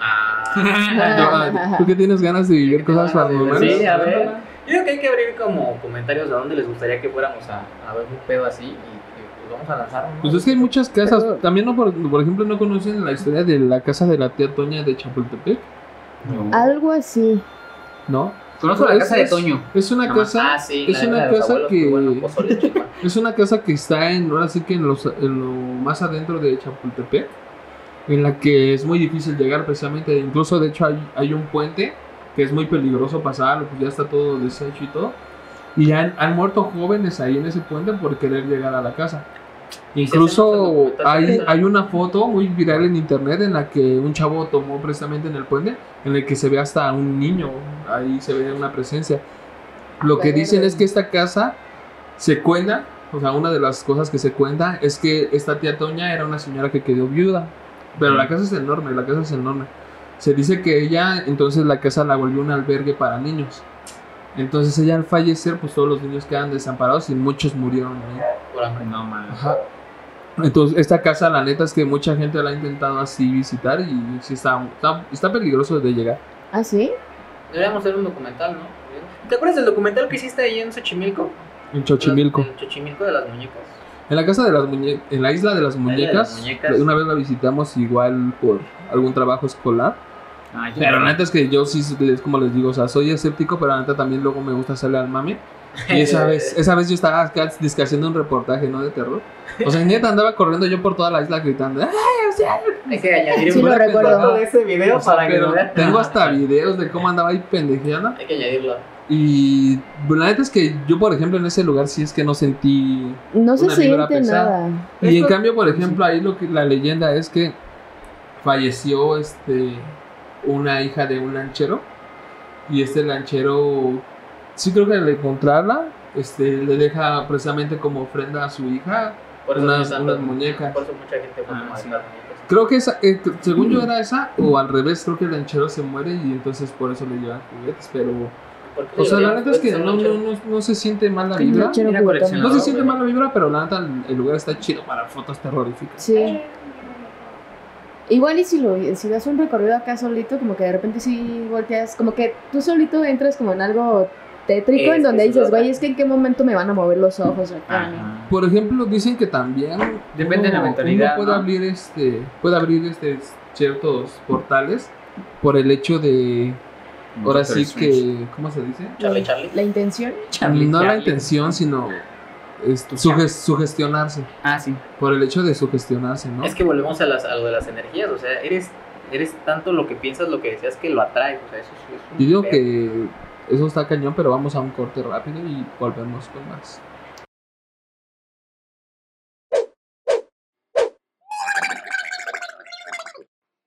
Ah, No, ¿Tú que tienes ganas de vivir cosas paranormales? Sí, a ver. Yo creo que hay que abrir como comentarios a dónde les gustaría que fuéramos a, a ver un pedo así y, y, pues vamos a lanzar Pues es que hay muchas casas. Pero- También, no por, por ejemplo, no conocen la historia de la casa de la tía Toña de Chapultepec, No. Algo así. ¿no? Conozco la Es- casa de Toño. Es una casa, Ah, sí, es una casa abuelos, que- es una casa que está en, ahora sí que en, los, en lo más adentro de Chapultepec, en la que es muy difícil llegar precisamente. Incluso, de hecho, hay, hay un puente que es muy peligroso pasar, pues ya está todo deshecho y todo. Y han, han muerto jóvenes ahí en ese puente por querer llegar a la casa. Incluso hay, hay una foto muy viral en internet en la que un chavo tomó precisamente en el puente, en el que se ve hasta un niño, ahí se ve una presencia. Lo que dicen es que esta casa se cuenta, o sea, una de las cosas que se cuenta es que esta tía Toña era una señora que quedó viuda, pero la casa es enorme, la casa es enorme. Se dice que ella, entonces la casa la volvió un albergue para niños. Entonces ella al fallecer, pues todos los niños quedan desamparados y muchos murieron ahí. Por hambre. No mames. Ajá. Entonces, esta casa, la neta es que mucha gente la ha intentado así visitar y sí está, está, está peligroso de llegar. ¿Ah, sí? Deberíamos hacer un documental, ¿no? ¿Te acuerdas del documental que hiciste ahí en Xochimilco? En Xochimilco. En Xochimilco de las muñecas. En la casa de las muñecas, en la isla de las isla de muñecas, las muñecas. una vez la visitamos igual por algún trabajo escolar. Ay, Pero la neta es que yo sí, es como les digo, o sea, soy escéptico, pero la neta también luego me gusta hacerle al mame. Y esa vez, esa vez yo estaba acá haciendo un reportaje, ¿no? De terror. O sea, neta andaba corriendo yo por toda la isla gritando. ¡Ay, o sea! Hay que añadir Sí, un recuerdo. de ese video O sea, para que lo vean. tengo hasta videos de cómo andaba ahí pendejeando. Hay que añadirlo. Y la neta es que yo, por ejemplo, en ese lugar sí es que no sentí. No se siente pesada. nada. Y en cambio, por ejemplo, ahí lo que la leyenda es que falleció este una hija de un lanchero. Y este lanchero, sí creo que al encontrarla, este, le deja precisamente como ofrenda a su hija Por eso unas, unas muñecas. Por eso mucha gente Ah, sí. muñecas. Creo que esa, eh, según yo era esa, o al revés, creo que el lanchero se muere y entonces por eso le llevan juguetes. Pero, ¿Por qué o sea, la neta es que no, no, no, no se siente mal la vibra. No se siente mal la vibra, pero la neta el lugar está chido para fotos terroríficas. Sí. Igual y si lo si das un recorrido acá solito, como que de repente sí volteas, como que tú solito entras como en algo tétrico Es en donde dices, güey, es que en qué momento me van a mover los ojos acá. Por ejemplo, dicen que también Depende de la mentalidad, uno puede ¿no? abrir este, puede abrir este ciertos portales por el hecho de ahora sí que ¿cómo se dice? Charlie, Charlie. La intención. Charlie, no la intención, sino suge- sugestionarse, Ah, sí. por el hecho de sugestionarse, ¿no? Es que volvemos a, las, a lo de las energías, o sea, eres, eres tanto lo que piensas, lo que deseas que lo atraes, o sea, eso sí es un Yo digo que eso está cañón, pero vamos a un corte rápido y volvemos con más.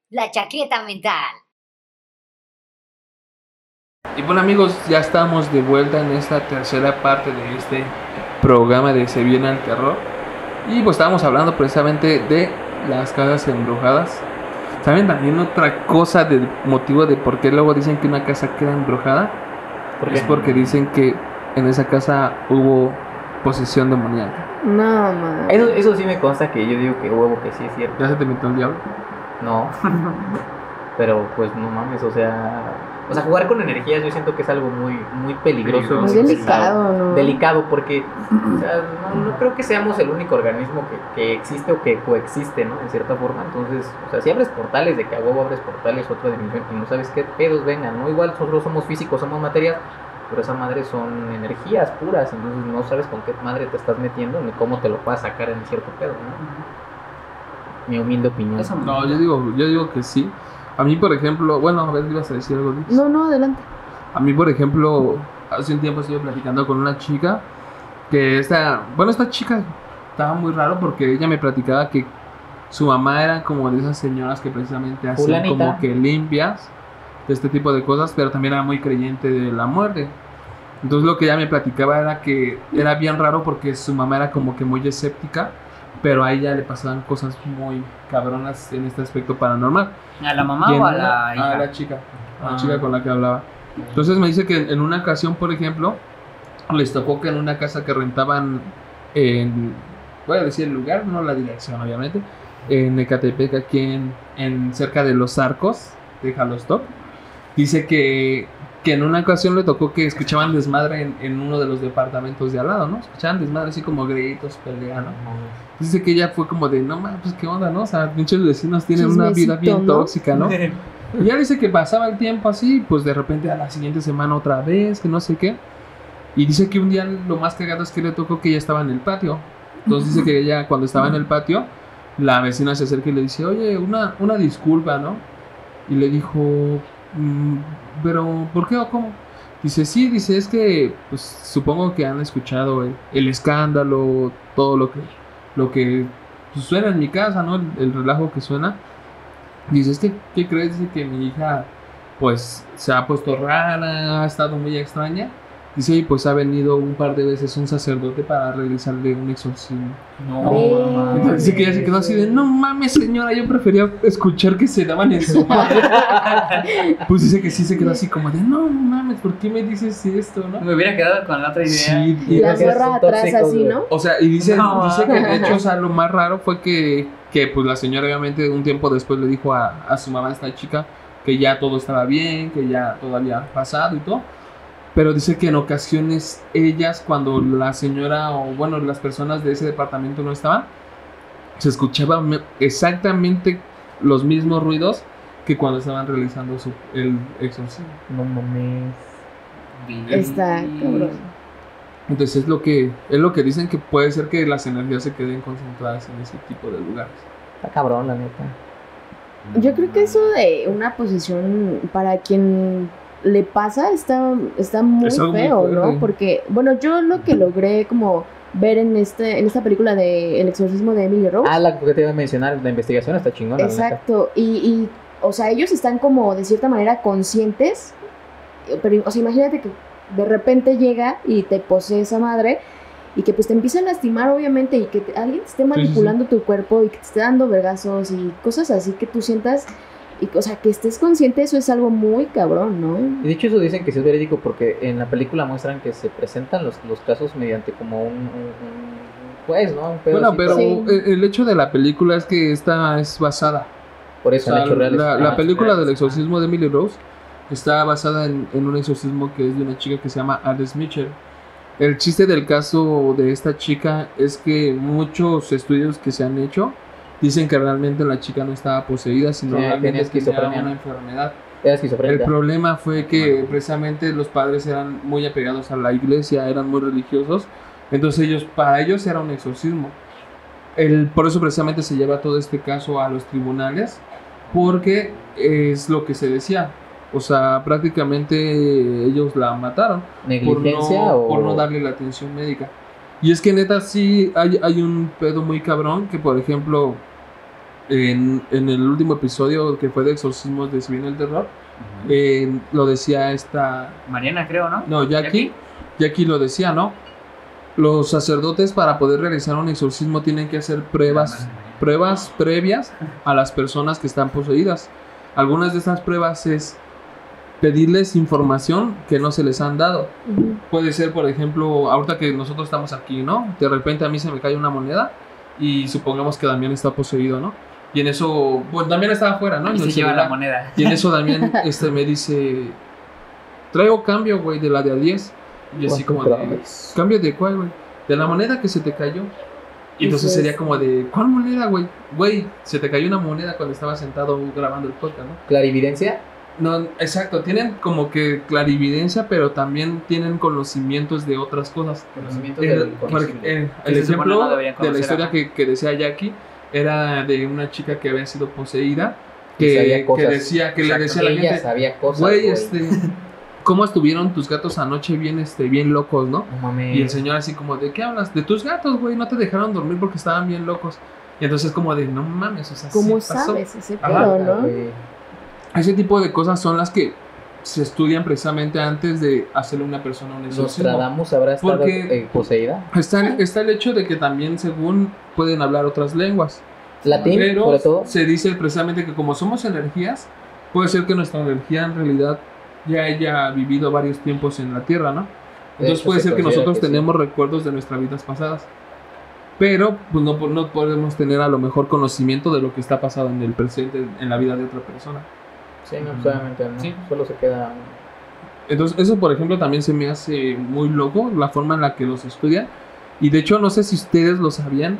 La chaqueta mental. Y bueno amigos, ya estamos de vuelta en esta tercera parte de este programa de Se viene el terror. Y pues estábamos hablando precisamente de las casas embrujadas. ¿Saben también otra cosa del motivo de por qué luego dicen que una casa queda embrujada? ¿Por Es porque dicen que en esa casa hubo posesión demoníaca. No, man. Eso, eso sí me consta que yo digo que huevo que sí es cierto. ¿Ya se te metió el diablo? No. Pero pues no mames, o sea. O sea, jugar con energías yo siento que es algo muy, muy peligroso. Muy delicado, ¿no? Delicado porque o sea, no, no creo que seamos el único organismo que, que existe o que coexiste, ¿no? En cierta forma. Entonces, o sea, si abres portales, de que a huevo abres portales otra dimensión y no sabes qué pedos vengan, ¿no? Igual nosotros somos físicos, somos materias, pero esa madre son energías puras, entonces no sabes con qué madre te estás metiendo ni cómo te lo vas a sacar en cierto pedo, ¿no? Mi humilde opinión. No, yo digo, yo digo que sí. A mí, por ejemplo, bueno, a ver, ibas a decir algo. Luis? No, no, adelante. A mí, por ejemplo, hace un tiempo estuve platicando con una chica que esta, bueno, esta chica estaba muy raro porque ella me platicaba que su mamá era como de esas señoras que precisamente hacen Fulanita. como que limpias de este tipo de cosas, pero también era muy creyente de la muerte. Entonces lo que ella me platicaba era que era bien raro porque su mamá era como que muy escéptica, pero a ella le pasaban cosas muy cabronas en este aspecto paranormal. ¿A la mamá o a la a hija? la chica, a la Ah. chica con la que hablaba. Entonces me dice que en una ocasión, por ejemplo, les tocó que en una casa que rentaban en, voy a decir el lugar, no la dirección obviamente, en Ecatepec, aquí en, en cerca de los arcos de Jalostop, dice que, que en una ocasión le tocó que escuchaban desmadre en, en uno de los departamentos de al lado, ¿no? Escuchaban desmadre así como gritos, pelea, ¿no? Dice que ella fue como de, no mames, pues qué onda, ¿no? O sea, pinches vecinos tienen una vida bien tóxica, ¿no? Y ya dice que pasaba el tiempo así, pues de repente a la siguiente semana otra vez, que no sé qué. Y dice que un día lo más cagado es que le tocó que ella estaba en el patio. Entonces dice que ella cuando estaba en el patio, la vecina se acerca y le dice, oye, una, una disculpa, ¿no? Y le dijo, "Mm, pero ¿por qué o cómo? Dice, sí, dice, es que pues supongo que han escuchado el, el escándalo, todo lo que, lo que pues, suena en mi casa, ¿no? El, el relajo que suena. Dice, es que, ¿qué crees? Dice que mi hija, pues, se ha puesto rara, ha estado muy extraña. Dice, y pues ha venido un par de veces un sacerdote para realizarle un exorcismo. No, Ve. mamá. Entonces dice que ella se quedó así de, no mames, señora, yo prefería escuchar que se daban en su madre. pues dice que sí se quedó así como de, no mames, ¿por qué me dices esto, no? Me hubiera quedado con la otra idea. Sí, Y la son atrás así. ¿no? o sea, y dice, No, dice que de hecho, o sea, lo más raro fue que, que pues la señora obviamente un tiempo después le dijo a, a su mamá, a esta chica, que ya todo estaba bien, que ya todo había pasado y todo. Pero dice que en ocasiones ellas, cuando la señora o bueno, las personas de ese departamento no estaban, se escuchaban me- exactamente los mismos ruidos que cuando estaban realizando su, el exorcismo. No mames. Está cabrón. Entonces es lo que es lo que dicen que puede ser que las energías se queden concentradas en ese tipo de lugares. Está cabrón, la neta. Yo creo que eso de una posesión para quien le pasa está, está muy Es algo muy feo, ¿no? Porque, bueno, yo lo que logré como ver en este en esta película de El exorcismo de Emily Rose. Ah, la que te iba a mencionar, la investigación está chingona. Exacto, y, y, o sea, ellos están como de cierta manera conscientes, pero, o sea, imagínate que de repente llega y te posee esa madre y que pues te empieza a lastimar obviamente y que te- alguien te esté sí, sí. manipulando tu cuerpo y que te esté dando vergazos y cosas así que tú sientas, y, o sea, que estés consciente, eso es algo muy cabrón, Y ¿no? de hecho eso dicen que sí es verídico porque en la película muestran que se presentan los, los casos mediante como un, un- un juez, ¿no? Un pedo Bueno, así, pero Sí. el, hecho de la película es que esta es basada. por O eso sea, hechos reales. la, Ah, la película reales, del exorcismo de Emily Rose está basada en, en un exorcismo que es de una chica que se llama Alice Mitchell. El chiste del caso de esta chica es que muchos estudios que se han hecho dicen que realmente la chica no estaba poseída, sino Sí, realmente tenía una enfermedad. Era El problema fue que precisamente los padres eran muy apegados a la iglesia, eran muy religiosos, entonces ellos, para ellos era un exorcismo. El, por eso precisamente se lleva todo este caso a los tribunales, porque es lo que se decía. O sea, prácticamente ellos la mataron por ¿Negligencia no, o...? por no darle la atención médica. Y es que neta sí hay, hay un pedo muy cabrón que por ejemplo en, en el último episodio que fue de exorcismos de viene el terror, eh, lo decía esta... Mariana, creo, ¿no? No, Jackie, Jackie lo decía, ¿no? Los sacerdotes para poder realizar un exorcismo tienen que hacer pruebas, pruebas previas a las personas que están poseídas. Algunas de estas pruebas es pedirles información que no se les han dado. Puede ser, por ejemplo, ahorita que nosotros estamos aquí, ¿no? De repente a mí se me cae una moneda y supongamos que Damián está poseído, ¿no? Y en eso, bueno, Damián está afuera, ¿no? Y se lleva la moneda. Y en eso Damián este, me dice, traigo cambio, güey, de la de a 10. Y así como de, ¿cambio de cuál, güey? De la moneda que se te cayó. Y entonces sería como de, ¿cuál moneda, güey? Güey, se te cayó una moneda cuando estaba sentado grabando el podcast, ¿no? ¿Clarividencia? No, exacto, tienen como que clarividencia, pero también tienen conocimientos de otras cosas. Conocimientos El, del el- ejemplo de la historia que, que decía Jackie era de una chica que había sido poseída, que, sabía que cosas. decía, que le decía a la gente, sabía cosas, güey, güey. este, ¿cómo estuvieron tus gatos anoche bien, este, bien locos, no? Y el señor así como, ¿de qué hablas? De tus gatos, güey, no te dejaron dormir porque estaban bien locos. Y entonces como de, no mames, o sea, ¿Cómo sí pasó. sabes ese pedo, Ah, no? güey. Ese tipo de cosas son las que se estudian precisamente antes de hacerle una persona un exorcismo. Nostradamus habrá estado Porque- eh, poseída. Está, está el hecho de que también, según, pueden hablar otras lenguas. Latín, Pero sobre todo. se dice precisamente que como somos energías, puede ser que nuestra energía en realidad ya haya vivido varios tiempos en la Tierra, ¿no? Entonces puede se ser que nosotros que sí. tenemos recuerdos de nuestras vidas pasadas. Pero pues no, no podemos tener a lo mejor conocimiento de lo que está pasando en el presente, en la vida de otra persona. Sí, no, obviamente no. Sí. Solo se queda. Entonces, eso, por ejemplo, también se me hace muy loco la forma en la que los estudian. Y de hecho, no sé si ustedes lo sabían,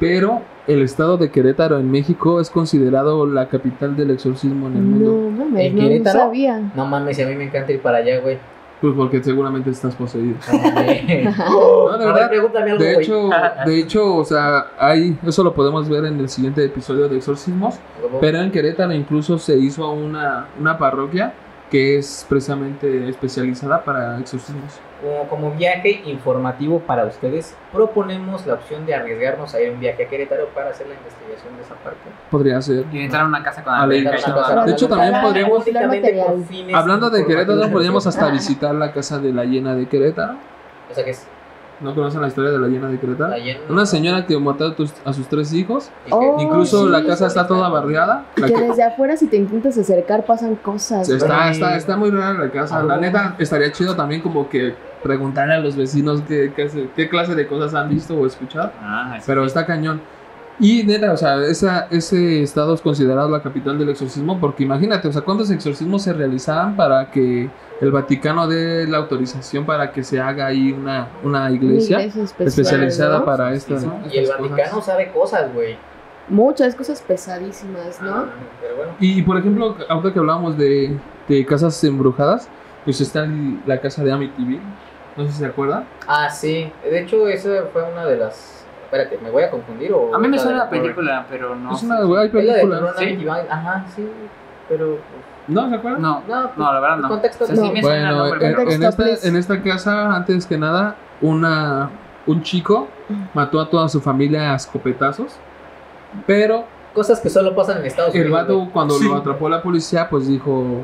pero el estado de Querétaro en México es considerado la capital del exorcismo en el mundo. No mames, ¿En no Querétaro? sabía. No mames, a mí me encanta ir para allá, güey. Pues porque seguramente estás poseído. No de ver, verdad. De hecho, de hecho, o sea, hay, eso lo podemos ver en el siguiente episodio de exorcismos. Pero en Querétaro incluso se hizo una, una parroquia que es precisamente especializada para exorcismos. Como, como viaje informativo para ustedes, proponemos la opción de arriesgarnos a ir un viaje a Querétaro para hacer la investigación de esa parte. Podría ser. Y entrar a una casa con A todo. De hecho, también podríamos- Hablando de Querétaro, podríamos hasta visitar la casa de la llena de Querétaro. O sea que es ¿No conocen la historia de la llena de llena- Una señora que mató a, tus- a sus tres hijos. que- Oh, Incluso sí, la casa está toda barriada. La Que ca- desde afuera si te intentas acercar pasan cosas. está, está, está muy rara la casa. La neta, estaría chido también como que preguntarle a los vecinos qué, qué, hace- qué clase de cosas han visto o escuchado. Ah, sí. Pero está cañón. Y neta, o sea, esa, ese estado es considerado la capital del exorcismo porque imagínate, o sea, ¿cuántos exorcismos se realizaban para que el Vaticano dé la autorización para que se haga ahí una, una Una iglesia, especial, especializada ¿no? para esto, sí. ¿no? Y el Vaticano cosas. sabe cosas, güey. Muchas cosas pesadísimas, ¿no? Ah, Pero bueno. Y por ejemplo, ahorita que hablábamos de, de casas embrujadas, pues está la casa de Amityville, No sé si se acuerdan. Ah, sí. De hecho, esa fue una de las. Espérate, ¿me voy a confundir o.? A mí me suena la película, pero no. es sé. una hay Es la de película. ¿Sí? Ajá, sí. Pero. ¿No se acuerdan? No, No, no, la verdad el no. contexto O sea, sí no. me suena el Bueno, nombre, en, pero- en Contexto, esta, en esta casa, antes que nada, una, un chico mató a toda su familia a escopetazos. Pero Cosas que solo pasan en Estados el Unidos. vato, güey. cuando Sí. lo atrapó la policía, pues dijo: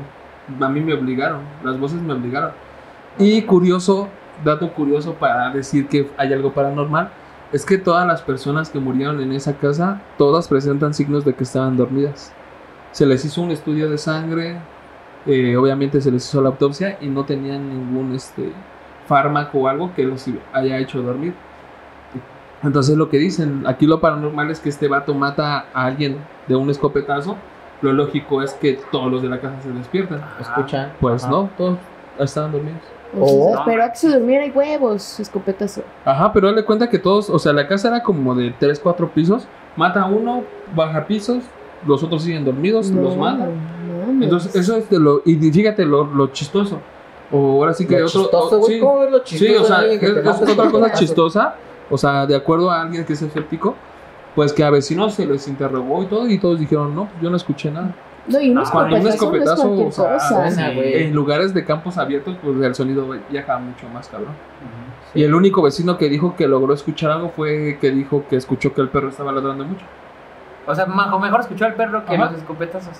A mí me obligaron, las voces me obligaron. Y curioso, dato curioso para decir que hay algo paranormal, es que todas las personas que murieron en esa casa, todas presentan signos de que estaban dormidas. Se les hizo un estudio de sangre, eh, obviamente se les hizo la autopsia y no tenían ningún este, fármaco o algo que los haya hecho dormir. Entonces lo que dicen, aquí lo paranormal es que este vato mata a alguien de un escopetazo. Lo lógico es que todos los de la casa se despiertan. Escuchan. Pues Ajá. no, todos estaban dormidos. Entonces, Oh. espero a que se durmiera y huevos, escopetazo. Ajá, pero dale cuenta que todos, o sea, la casa era como de 3, 4 pisos. Mata a uno, baja pisos, los otros siguen dormidos, los mata. mames. Entonces, eso es de lo. Y fíjate lo, lo chistoso. O ahora sí que Lo otro. chistoso, o- sí, ¿Cómo ves lo chistoso? sí, o sea, es, es otra cosa chistosa. O sea, de acuerdo a alguien que es escéptico, pues que a vecinos se les interrogó y todo, y todos dijeron, no, yo no escuché nada. No, y un Ah, escopetazo, un no es o sea. En lugares de campos abiertos, pues el sonido viaja mucho más cabrón. Y el único vecino que dijo que logró escuchar algo fue que dijo que escuchó que el perro estaba ladrando mucho. O sea, mejor escuchó al perro que Ajá. los escopetazos.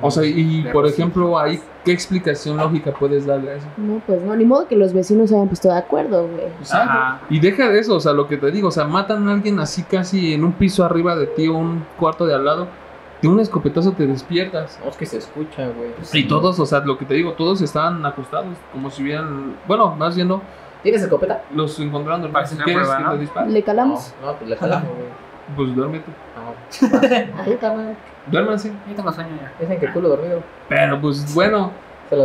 O sea, y por ejemplo, ahí, ¿qué explicación lógica puedes darle a eso? No, pues no, ni modo que los vecinos se hayan puesto de acuerdo, güey. Exacto. Ajá. Y deja de eso, o sea, lo que te digo, o sea, matan a alguien así casi en un piso arriba de ti o un cuarto de al lado, un escopetazo te despiertas. No, es que se escucha, güey. Y todos, o sea, lo que te digo, todos estaban acostados, como si hubieran, bueno, más bien no, ¿Tienes escopeta? los encontraron la ¿Quieres que ¿no? te dispare? Le calamos. No, no, pues le jalamos, güey. Pues duérmete. No. Duérmanse. Yo tengo sueño ya. Dicen que culo dormido. Pero pues bueno,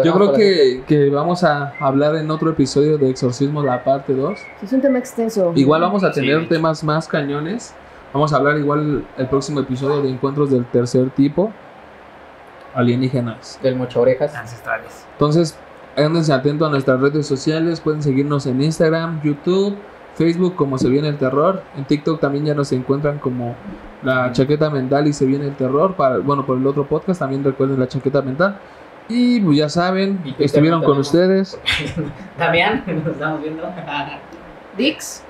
yo creo que, que vamos a hablar en otro episodio de Exorcismo, la parte 2. Es un tema extenso. Igual vamos a Sí, tener temas más cañones. Vamos a hablar igual el próximo episodio de encuentros del tercer tipo. Alienígenas. Del mocha orejas. Ancestrales. Entonces, ándense atentos a nuestras redes sociales. Pueden seguirnos en Instagram, YouTube, Facebook como Se Viene el Terror. En TikTok también ya nos encuentran como La Chaqueta Mental y Se Viene el Terror. Para, bueno, por el otro podcast también recuerden La Chaqueta Mental. Y pues ya saben, Y estuvieron con ustedes. Damián, nos estamos viendo. Dix.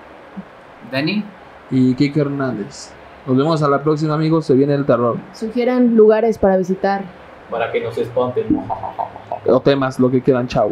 Dani. Y Kike Hernández. Nos vemos a la próxima, amigos. Se viene el terror. Sugieran lugares para visitar. Para que nos espanten. O temas, lo que quieran. Chao.